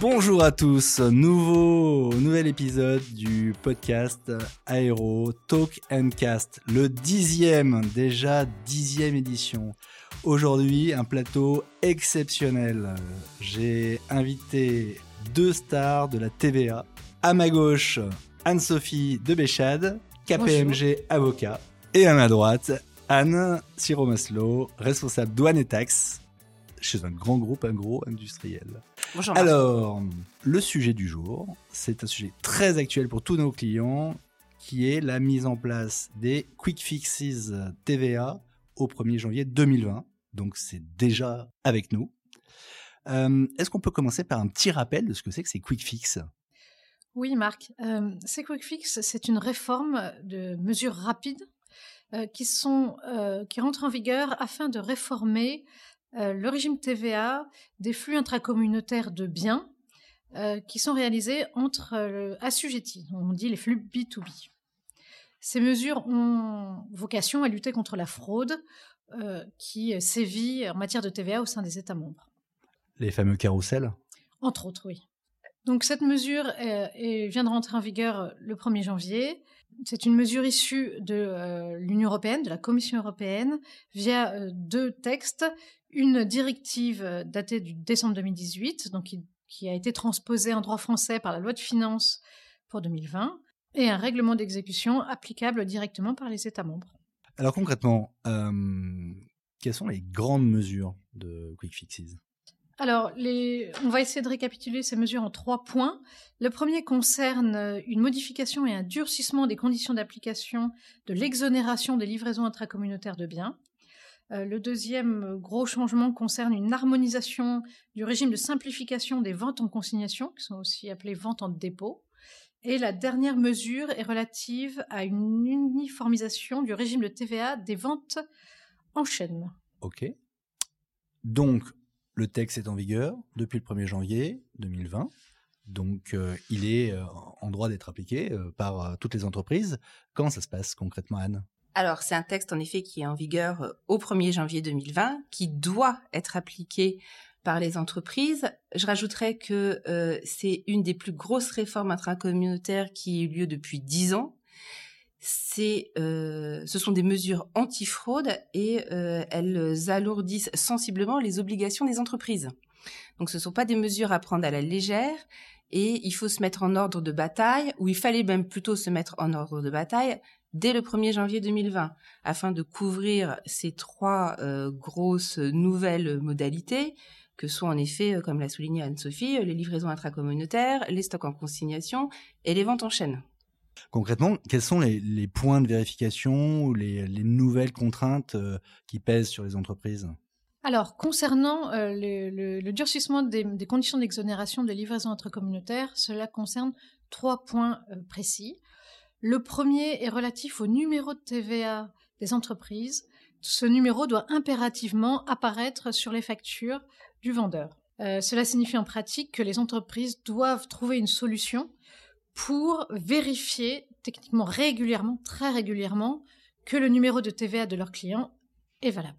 Bonjour à tous, nouveau nouvel épisode du podcast Aéro Talk and Cast, le dixième, déjà dixième édition. Aujourd'hui, un plateau exceptionnel. J'ai invité deux stars de la TVA. À ma gauche, Anne-Sophie de Béchade, KPMG avocat. Et à ma droite, Anne Siromaslo, responsable douane et taxes chez un grand groupe agro-industriel. Bonjour. Alors, le sujet du jour, c'est un sujet très actuel pour tous nos clients, qui est la mise en place des quick fixes TVA au 1er janvier 2020. Donc, c'est déjà avec nous. Euh, Est-ce qu'on peut commencer par un petit rappel de ce que c'est que ces quick fixes? Oui, Marc. Euh, ces quick fixes, c'est une réforme de mesures rapides euh, qui, sont, euh, qui rentrent en vigueur afin de réformer le régime TVA des flux intracommunautaires de biens euh, qui sont réalisés entre euh, assujettis. On dit les flux B2B. Ces mesures ont vocation à lutter contre la fraude euh, qui sévit en matière de TVA au sein des États membres. Les fameux carousels? Entre autres, oui. Donc cette mesure euh, vient de rentrer en vigueur le 1er janvier. C'est une mesure issue de euh, l'Union européenne, de la Commission européenne, via euh, deux textes. Une directive euh, datée du décembre 2018, donc qui, a été transposée en droit français par la loi de finances pour 2020, et un règlement d'exécution applicable directement par les États membres. Alors concrètement, quelles sont les grandes mesures de quick fixes? Alors, on va essayer de récapituler ces mesures en trois points. Le premier concerne euh, une modification et un durcissement des conditions d'application de l'exonération des livraisons intracommunautaires de biens. Euh, le deuxième euh, gros changement concerne une harmonisation du régime de simplification des ventes en consignation, qui sont aussi appelées ventes en dépôt. Et la dernière mesure est relative à une uniformisation du régime de TVA des ventes en chaîne. Ok. Donc, le texte est en vigueur depuis le 1er janvier 2020. Donc, euh, il est euh, en droit d'être appliqué euh, par toutes les entreprises. Comment ça se passe concrètement, Anne? Alors, c'est un texte en effet qui est en vigueur au 1er janvier 2020, qui doit être appliqué par les entreprises. Je rajouterais que c'est une des plus grosses réformes intracommunautaires qui a eu lieu depuis dix ans. Euh, ce sont des mesures anti-fraude et euh, elles alourdissent sensiblement les obligations des entreprises. Donc, ce ne sont pas des mesures à prendre à la légère et il faut se mettre en ordre de bataille, ou il fallait même plutôt se mettre en ordre de bataille dès le 1er janvier 2020, afin de couvrir ces trois euh, grosses nouvelles modalités, que sont en effet, comme l'a souligné Anne-Sophie, les livraisons intracommunautaires, les stocks en consignation et les ventes en chaîne. Concrètement, quels sont les, points de vérification ou les, les nouvelles contraintes euh, qui pèsent sur les entreprises? Alors, concernant euh, le, durcissement des, conditions d'exonération des livraisons intracommunautaires, cela concerne trois points euh, précis. Le premier est relatif au numéro de TVA des entreprises. Ce numéro doit impérativement apparaître sur les factures du vendeur. Cela signifie en pratique que les entreprises doivent trouver une solution pour vérifier techniquement régulièrement, très régulièrement, que le numéro de TVA de leurs clients est valable.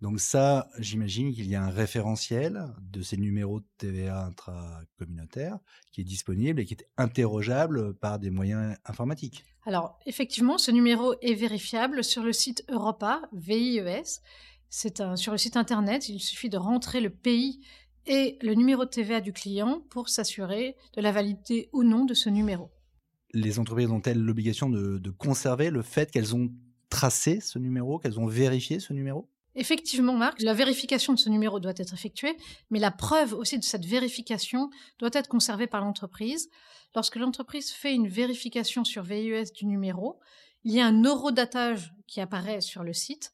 Donc ça, j'imagine qu'il y a un référentiel de ces numéros de TVA intracommunautaires qui est disponible et qui est interrogeable par des moyens informatiques. Alors, effectivement, ce numéro est vérifiable sur le site Europa, VIES. C'est sur le site internet, il suffit de rentrer le pays et le numéro de TVA du client pour s'assurer de la validité ou non de ce numéro. Les entreprises ont-elles l'obligation de, de conserver le fait qu'elles ont tracé ce numéro, qu'elles ont vérifié ce numéro? Effectivement, Marc, la vérification de ce numéro doit être effectuée, mais la preuve aussi de cette vérification doit être conservée par l'entreprise. Lorsque l'entreprise fait une vérification sur VIES du numéro, il y a un horodatage qui apparaît sur le site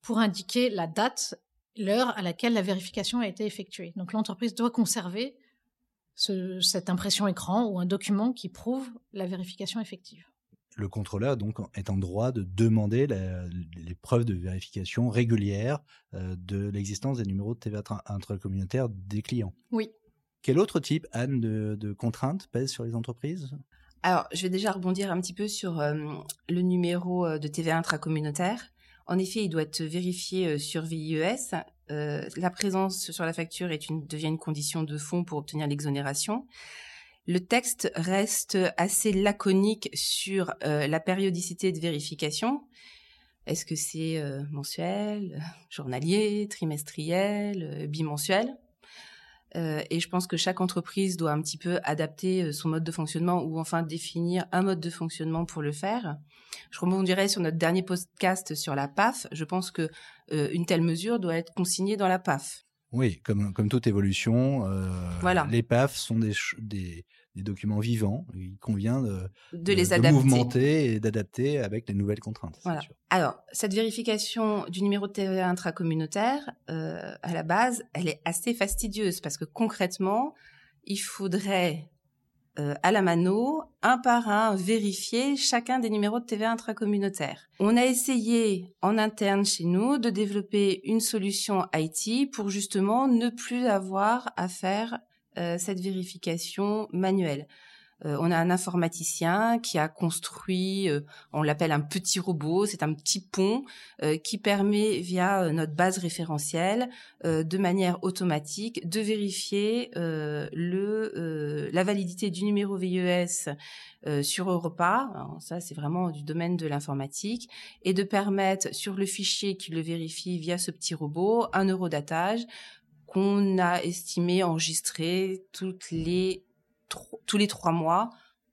pour indiquer la date, l'heure à laquelle la vérification a été effectuée. Donc l'entreprise doit conserver ce- cette impression écran ou un document qui prouve la vérification effective. Le contrôleur donc est en droit de demander la- les preuves de vérification régulière euh, de l'existence des numéros de TVA tra- intracommunautaires des clients. Oui. Quel autre type, Anne, de, de contraintes pèse sur les entreprises? Alors, je vais déjà rebondir un petit peu sur euh, le numéro euh, de TVA intracommunautaire. En effet, il doit être vérifié euh, sur VIES la présence sur la facture est une, devient une condition de fond pour obtenir l'exonération. Le texte reste assez laconique sur la périodicité de vérification. Est-ce que c'est mensuel, journalier, trimestriel, bimensuel? Euh, et je pense que chaque entreprise doit un petit peu adapter euh, son mode de fonctionnement ou enfin définir un mode de fonctionnement pour le faire. Je rebondirai sur notre dernier podcast sur la PAF. Je pense que euh, une telle mesure doit être consignée dans la PAF. Oui, comme, comme toute évolution, voilà. les PAF sont des, des, des documents vivants. Il convient de, de, les adapter. mouvementer et d'adapter avec les nouvelles contraintes. Voilà. Alors, cette vérification du numéro de TVA intracommunautaire, euh, à la base, elle est assez fastidieuse parce que concrètement, il faudrait euh, à la mano, un par un, vérifier chacun des numéros de TVA intracommunautaire. On a essayé en interne chez nous de développer une solution IT pour justement ne plus avoir à faire cette vérification manuelle. Euh, on a un informaticien qui a construit, euh, on l'appelle un petit robot, c'est un petit pont qui permet via notre base référentielle, de manière automatique, de vérifier le la validité du numéro VES sur Europa. ça, c'est vraiment du domaine de l'informatique et de permettre sur le fichier qui le vérifie via ce petit robot un eurodatage qu'on a estimé enregistrer toutes les tous les trois mois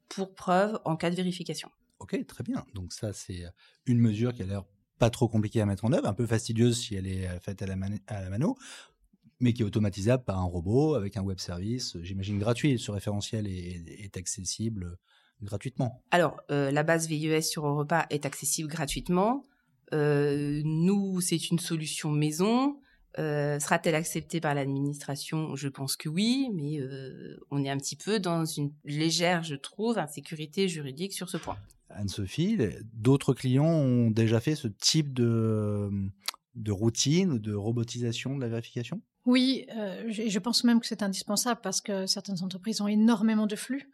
pour preuve en cas de vérification. Ok, très bien. Donc ça, c'est une mesure qui a l'air pas trop compliquée à mettre en œuvre, un peu fastidieuse si elle est euh, faite à la, à la mano, mais qui est automatisable par un robot avec un web service, j'imagine gratuit. Ce référentiel est, accessible gratuitement. Alors, euh, la base VIES sur Europa est accessible gratuitement. Euh, nous, c'est une solution maison. Euh, sera-t-elle acceptée par l'administration? Je pense que oui, mais euh, on est un petit peu dans une légère, je trouve, insécurité juridique sur ce point. Anne-Sophie, d'autres clients ont déjà fait ce type de, de routine, de robotisation de la vérification? Oui, euh, je pense même que c'est indispensable parce que certaines entreprises ont énormément de flux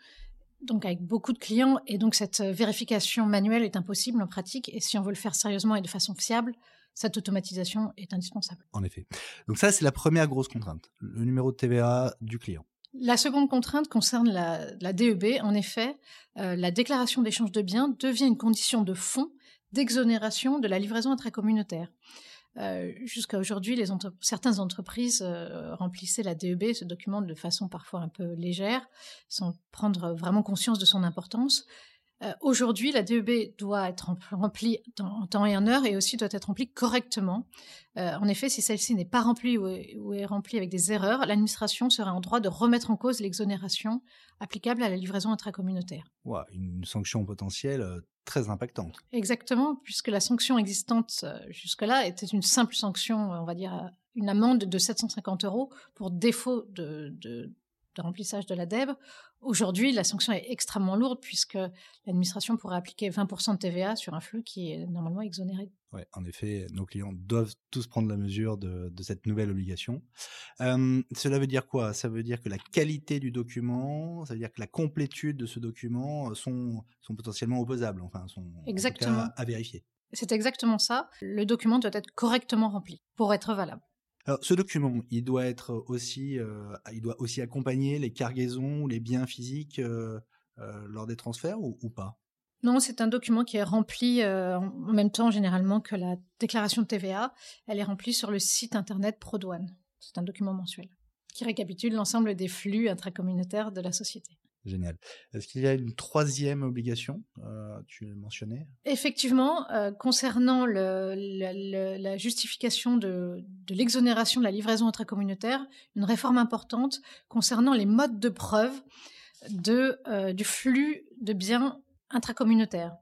donc avec beaucoup de clients, et donc cette vérification manuelle est impossible en pratique, et si on veut le faire sérieusement et de façon fiable, cette automatisation est indispensable. En effet. Donc ça, c'est la première grosse contrainte, le numéro de TVA du client. La seconde contrainte concerne la, DEB. En effet, euh, la déclaration d'échange de biens devient une condition de fond d'exonération de la livraison intracommunautaire. Euh, Jusqu'à aujourd'hui, certaines entreprises euh, remplissaient la DEB, ce document, de façon parfois un peu légère, sans prendre vraiment conscience de son importance. Euh, aujourd'hui, la DEB doit être remplie en temps et en heure et aussi doit être remplie correctement. Euh, en effet, si celle-ci n'est pas remplie ou est, remplie avec des erreurs, l'administration sera en droit de remettre en cause l'exonération applicable à la livraison intracommunautaire. une sanction potentielle euh, très impactante. Exactement, puisque la sanction existante jusque-là était une simple sanction, on va dire une amende de 750 euros pour défaut de, de remplissage de la DEB. Aujourd'hui, la sanction est extrêmement lourde puisque l'administration pourrait appliquer 20% de TVA sur un flux qui est normalement exonéré. Oui, en effet, nos clients doivent tous prendre la mesure de, cette nouvelle obligation. Euh, cela veut dire quoi? Ça veut dire que la qualité du document, ça veut dire que la complétude de ce document sont, sont potentiellement opposables, enfin, sont exactement. à vérifier. C'est exactement ça. Le document doit être correctement rempli pour être valable. Ce document, il doit être aussi, euh, il doit aussi accompagner les cargaisons ou les biens physiques euh, euh, lors des transferts ou, pas? Non, c'est un document qui est rempli en même temps généralement que la déclaration de TVA. Elle est remplie sur le site internet ProDouane. C'est un document mensuel qui récapitule l'ensemble des flux intracommunautaires de la société. Génial. Est-ce qu'il y a une troisième obligation euh, Tu l'as mentionné Effectivement, euh, concernant la justification de, l'exonération de la livraison intracommunautaire, une réforme importante concernant les modes de preuve euh, du flux de biens intracommunautaires.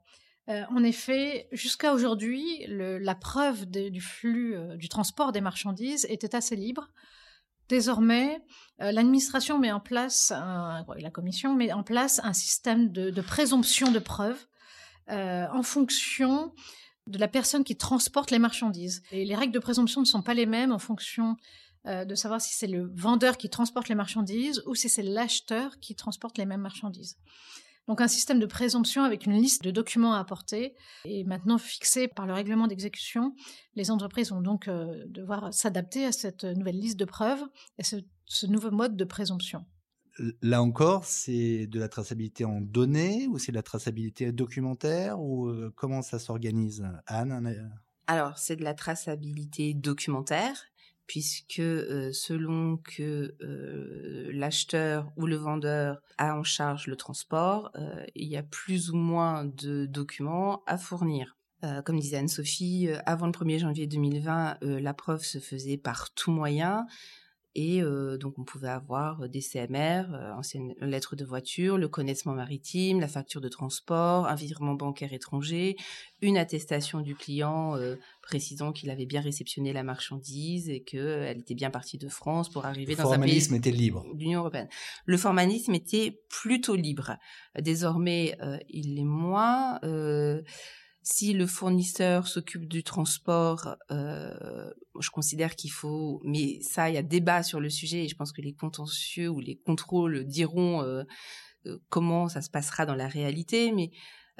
en effet, jusqu'à aujourd'hui, la preuve du flux du transport des marchandises était assez libre. Désormais, euh, l'administration met en place, la commission met en place un système de, présomption de preuve euh, en fonction de la personne qui transporte les marchandises. Et les règles de présomption ne sont pas les mêmes en fonction euh, de savoir si c'est le vendeur qui transporte les marchandises ou si c'est l'acheteur qui transporte les mêmes marchandises. Donc un système de présomption avec une liste de documents à apporter est maintenant fixé par le règlement d'exécution. Les entreprises vont donc euh, devoir s'adapter à cette nouvelle liste de preuves et ce, ce nouveau mode de présomption. Là encore, c'est de la traçabilité en données ou c'est de la traçabilité documentaire ou euh, comment ça s'organise? Anne Alors, c'est de la traçabilité documentaire puisque euh, selon que euh, l'acheteur ou le vendeur a en charge le transport, euh, il y a plus ou moins de documents à fournir. comme disait Anne-Sophie, avant le 1er janvier 2020, la preuve se faisait par tout moyen. Et euh, donc, on pouvait avoir euh, des CMR, euh, anciennes lettres de voiture, le connaissement maritime, la facture de transport, un virement bancaire étranger, une attestation du client précisant qu'il avait bien réceptionné la marchandise et qu'elle était bien partie de France pour arriver dans un pays. Le formalisme était libre. L'Union européenne. Le formalisme était plutôt libre. Désormais, il est moins. Si le fournisseur s'occupe du transport, euh, je considère qu'il faut, mais ça, il y a débat sur le sujet et je pense que les contentieux ou les contrôles diront euh, euh, comment ça se passera dans la réalité, mais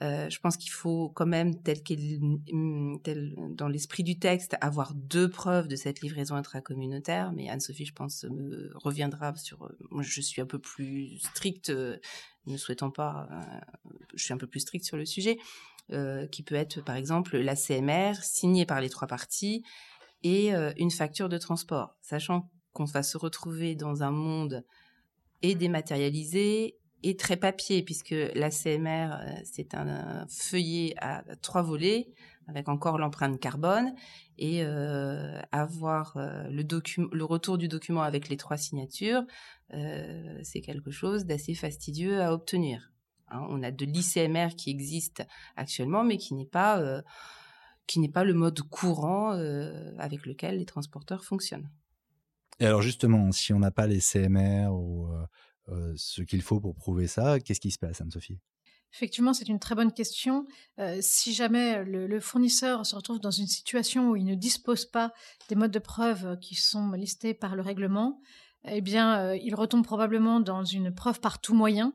je pense qu'il faut quand même, tel qu'il, tel dans l'esprit du texte, avoir deux preuves de cette livraison intracommunautaire. Mais Anne-Sophie, je pense, me reviendra sur. moi, je suis un peu plus stricte, ne souhaitant pas. je suis un peu plus stricte sur le sujet. Euh, qui peut être par exemple la CMR signée par les trois parties et euh, une facture de transport, sachant qu'on va se retrouver dans un monde et dématérialisé et très papier, puisque la CMR, euh, c'est un, feuillet à trois volets, avec encore l'empreinte carbone, et avoir le, le retour du document avec les trois signatures, c'est quelque chose d'assez fastidieux à obtenir. Hein. on a de l'ICMR qui existe actuellement, mais qui n'est pas, euh, qui n'est pas le mode courant euh, avec lequel les transporteurs fonctionnent. Et alors justement, si on n'a pas les CMR ou euh, ce qu'il faut pour prouver ça, qu'est-ce qui se passe, Anne-Sophie? Effectivement, c'est une très bonne question. si jamais le, fournisseur se retrouve dans une situation où il ne dispose pas des modes de preuve qui sont listés par le règlement, eh bien, il retombe probablement dans une preuve par tout moyen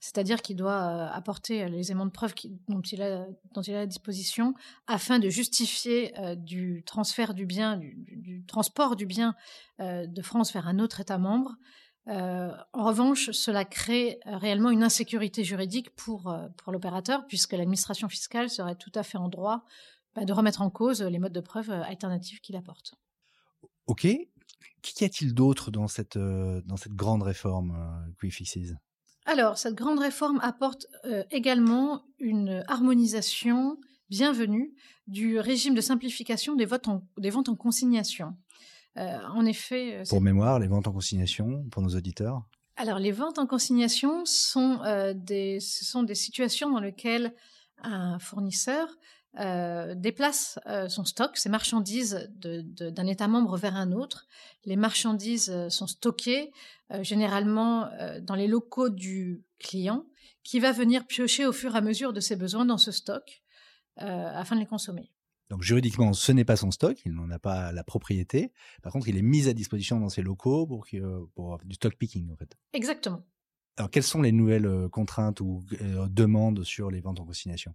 c'est-à-dire qu'il doit euh, apporter les éléments de preuve dont, il a, dont il a à disposition afin de justifier euh, du transfert du bien, du, transport du bien euh, de France vers un autre État membre. en revanche, cela crée réellement une insécurité juridique pour, pour l'opérateur, puisque l'administration fiscale serait tout à fait en droit bah, de remettre en cause les modes de preuve alternatifs qu'il apporte. Ok. Qu'y a-t-il d'autre dans cette, dans cette grande réforme Quick alors, cette grande réforme apporte euh, également une harmonisation bienvenue du régime de simplification des, ventes en consignation. Euh, en effet. Euh, pour mémoire, les ventes en consignation, pour nos auditeurs? Alors, les ventes en consignation sont, des, ce sont des situations dans lesquelles un fournisseur euh, déplace euh, son stock, ses marchandises d'un État membre vers un autre. Les marchandises sont stockées généralement dans les locaux du client qui va venir piocher au fur et à mesure de ses besoins dans ce stock afin de les consommer. Donc juridiquement, ce n'est pas son stock, il n'en a pas la propriété. Par contre, il est mis à disposition dans ses locaux pour, pour du stock picking en fait. Exactement. Alors quelles sont les nouvelles contraintes ou demandes sur les ventes en consignation?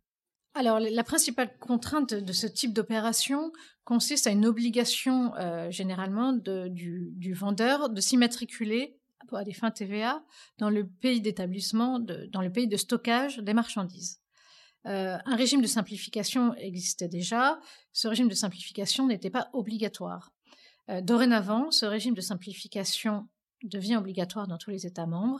Alors, la principale contrainte de ce type d'opération consiste à une obligation euh, généralement du, vendeur de s'immatriculer à des fins TVA dans le pays d'établissement, dans le pays de stockage des marchandises. Euh, un régime de simplification existait déjà. Ce régime de simplification n'était pas obligatoire. Euh, dorénavant, ce régime de simplification devient obligatoire dans tous les États membres.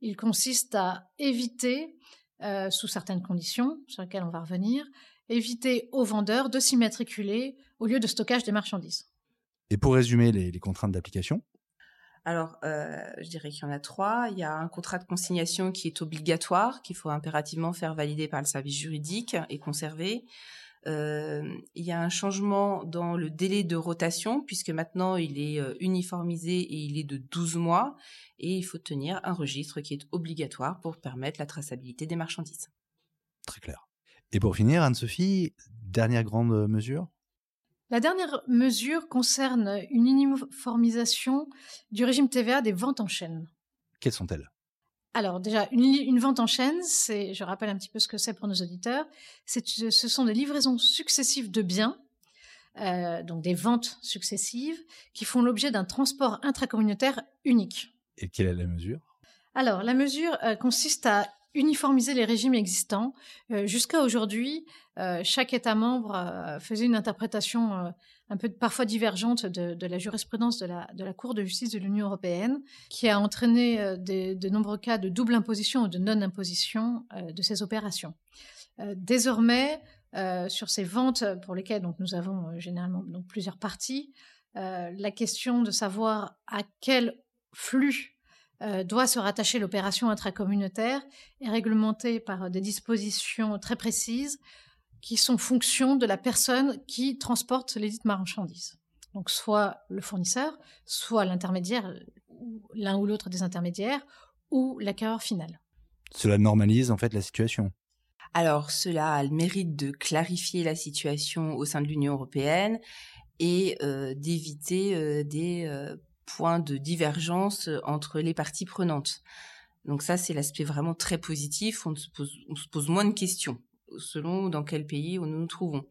Il consiste à éviter euh, sous certaines conditions, sur lesquelles on va revenir, éviter aux vendeurs de s'immatriculer au lieu de stockage des marchandises. Et pour résumer les, contraintes d'application alors, euh, je dirais qu'il y en a trois. Il y a un contrat de consignation qui est obligatoire, qu'il faut impérativement faire valider par le service juridique et conserver. Euh, il y a un changement dans le délai de rotation, puisque maintenant il est euh, uniformisé et il est de 12 mois, et il faut tenir un registre qui est obligatoire pour permettre la traçabilité des marchandises. Très clair. Et pour finir, Anne-Sophie, dernière grande mesure? La dernière mesure concerne une uniformisation du régime TVA des ventes en chaîne. Quelles sont-elles? Alors déjà, une, vente en chaîne, c'est, je rappelle un petit peu ce que c'est pour nos auditeurs, ce sont des livraisons successives de biens, euh, donc des ventes successives, qui font l'objet d'un transport intracommunautaire unique. Et quelle est la mesure? Alors, la mesure euh, consiste à uniformiser les régimes existants. Euh, jusqu'à aujourd'hui, chaque État membre faisait une interprétation un peu parfois divergente de, la jurisprudence de la, Cour de justice de l'Union européenne, qui a entraîné euh, de nombreux cas de double imposition ou de non-imposition euh, de ces opérations. Euh, désormais, sur ces ventes pour lesquelles nous avons généralement plusieurs parties, la question de savoir à quel flux doit se rattacher l'opération intracommunautaire est réglementée par des dispositions très précises qui sont fonction de la personne qui transporte les dites marchandises. Donc soit le fournisseur, soit l'intermédiaire, l'un ou l'autre des intermédiaires, ou l'acquéreur final. Cela normalise en fait la situation? Alors cela a le mérite de clarifier la situation au sein de l'Union européenne et euh, d'éviter euh, des euh, points de divergence entre les parties prenantes. Donc ça, c'est l'aspect vraiment très positif. On se, pose, moins de questions selon dans quel pays nous nous trouvons.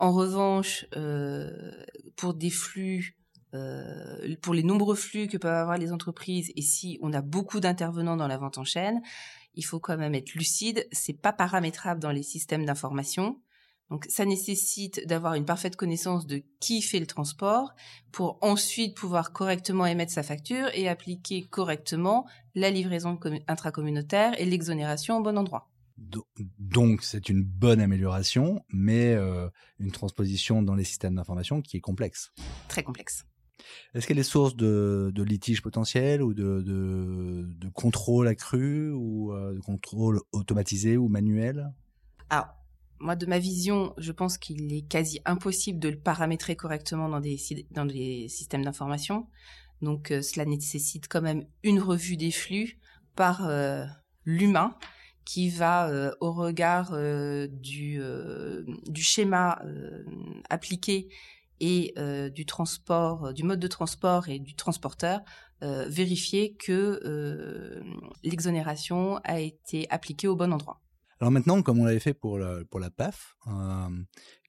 En revanche, euh, pour des flux, euh, pour les nombreux flux que peuvent avoir les entreprises, et si on a beaucoup d'intervenants dans la vente en chaîne, il faut quand même être lucide. C'est pas paramétrable dans les systèmes d'information. Donc, ça nécessite d'avoir une parfaite connaissance de qui fait le transport pour ensuite pouvoir correctement émettre sa facture et appliquer correctement la livraison intracommunautaire et l'exonération au bon endroit. Donc, c'est une bonne amélioration, mais euh, une transposition dans les systèmes d'information qui est complexe. Très complexe. Est-ce qu'elle est source de, litiges potentiels ou de, de, contrôle accru ou euh, de contrôle automatisé ou manuel Alors, moi, de ma vision, je pense qu'il est quasi impossible de le paramétrer correctement dans des, systèmes d'information. Donc, euh, cela nécessite quand même une revue des flux par l'humain qui va euh, au regard euh, du, euh, du schéma appliqué et du transport, du mode de transport et du transporteur, vérifier que l'exonération a été appliquée au bon endroit. Alors maintenant, comme on l'avait fait pour la, PAF,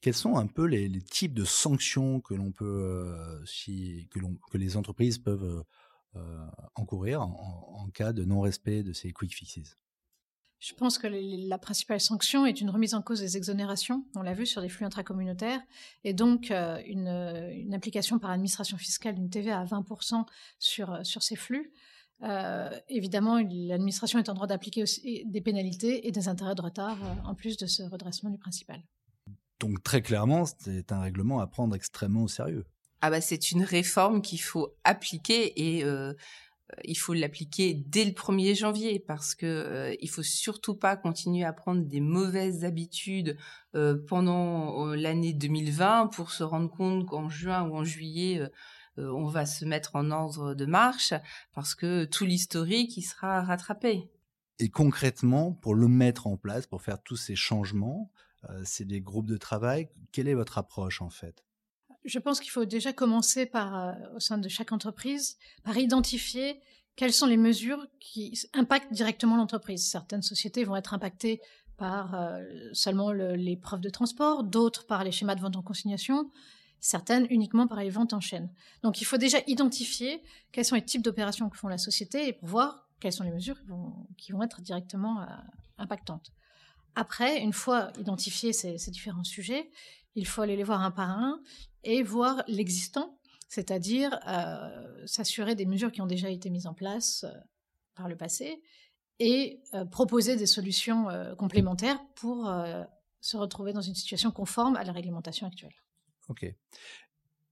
quels sont un peu les, types de sanctions que que les entreprises peuvent encourir en, cas de non-respect de ces quick fixes? Je pense que la principale sanction est une remise en cause des exonérations, on l'a vu sur des flux intracommunautaires, et donc euh, une, application par l'administration fiscale d'une TVA à 20% sur, sur ces flux. Euh, évidemment, l'administration est en droit d'appliquer aussi des pénalités et des intérêts de retard euh, en plus de ce redressement du principal. Donc très clairement, c'est un règlement à prendre extrêmement au sérieux. Ah bah c'est une réforme qu'il faut appliquer et euh, il faut l'appliquer dès le 1er janvier parce que euh, il faut surtout pas continuer à prendre des mauvaises habitudes euh, pendant l'année 2020 pour se rendre compte qu'en juin ou en juillet on va se mettre en ordre de marche parce que tout l'historique il sera rattrapé. Et concrètement, pour le mettre en place, pour faire tous ces changements, c'est des groupes de travail. Quelle est votre approche en fait? Je pense qu'il faut déjà commencer par, euh, au sein de chaque entreprise, par identifier quelles sont les mesures qui impactent directement l'entreprise. Certaines sociétés vont être impactées par euh, seulement les preuves de transport, d'autres par les schémas de vente en consignation, certaines uniquement par les ventes en chaîne. Donc il faut déjà identifier quels sont les types d'opérations que font la société et pour voir quelles sont les mesures qui vont, être directement euh, impactantes. Après, une fois identifiés ces, différents sujets, il faut aller les voir un par un et voir l'existant, c'est-à-dire euh, s'assurer des mesures qui ont déjà été mises en place euh, par le passé et proposer des solutions complémentaires pour se retrouver dans une situation conforme à la réglementation actuelle. Ok.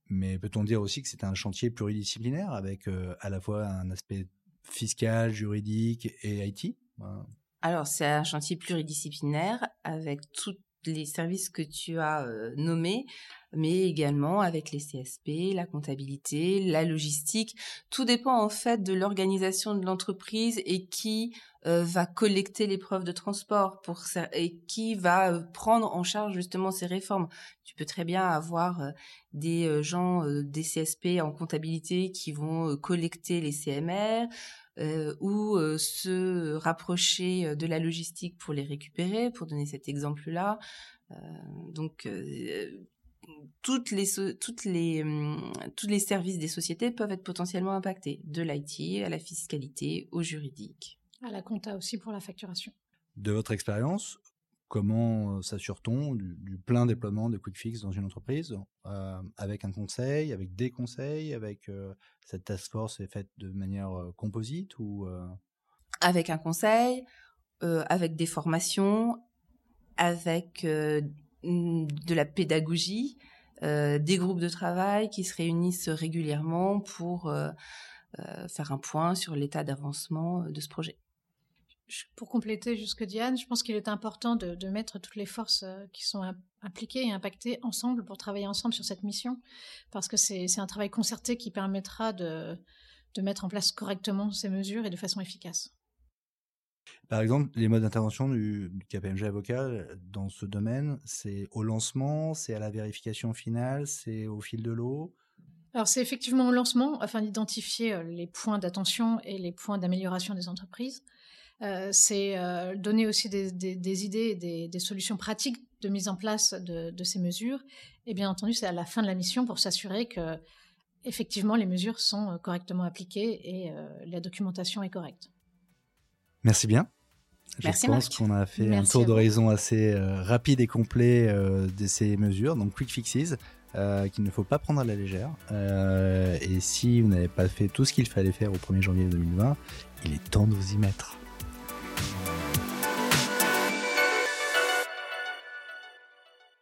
Mais peut-on dire aussi que c'est un chantier pluridisciplinaire avec à la fois un aspect fiscal, juridique et IT Alors, c'est un chantier pluridisciplinaire avec toutes les services que tu as euh, nommés, mais également avec les CSP, la comptabilité, la logistique. Tout dépend en fait de l'organisation de l'entreprise et qui euh, va collecter les preuves de transport pour et qui va euh, prendre en charge justement ces réformes. Tu peux très bien avoir des gens des CSP en comptabilité qui vont collecter les CMR, ou se rapprocher de la logistique pour les récupérer, pour donner cet exemple-là. donc toutes les toutes les hum, tous les services des sociétés peuvent être potentiellement impactés, de l'IT à la fiscalité, au juridique. À la compta aussi pour la facturation. De votre expérience, comment euh, s'assure-t-on du, plein déploiement de QuickFix dans une entreprise euh, avec un conseil, avec des conseils, avec euh, cette task force est faite de manière composite ou avec un conseil, avec des formations, avec de la pédagogie, des groupes de travail qui se réunissent régulièrement pour faire un point sur l'état d'avancement de ce projet pour compléter jusque Diane, je pense qu'il est important de, mettre toutes les forces euh, qui sont impliquées et impactées ensemble pour travailler ensemble sur cette mission, parce que c'est un travail concerté qui permettra de, mettre en place correctement ces mesures et de façon efficace. Par exemple, les modes d'intervention du, KPMG avocat dans ce domaine, c'est au lancement, c'est à la vérification finale, c'est au fil de l'eau? Alors c'est effectivement au lancement afin d'identifier euh, les points d'attention et les points d'amélioration des entreprises. Euh, c'est euh, donner aussi des, idées, des, des, solutions pratiques de mise en place de, ces mesures. Et bien entendu, c'est à la fin de la mission pour s'assurer que effectivement les mesures sont euh, correctement appliquées et la documentation est correcte. Merci bien. Je pense qu'on a fait un tour d'horizon assez rapide et complet de ces mesures, donc quick fixes. qu'il ne faut pas prendre à la légère. et si vous n'avez pas fait tout ce qu'il fallait faire au 1er janvier 2020, il est temps de vous y mettre.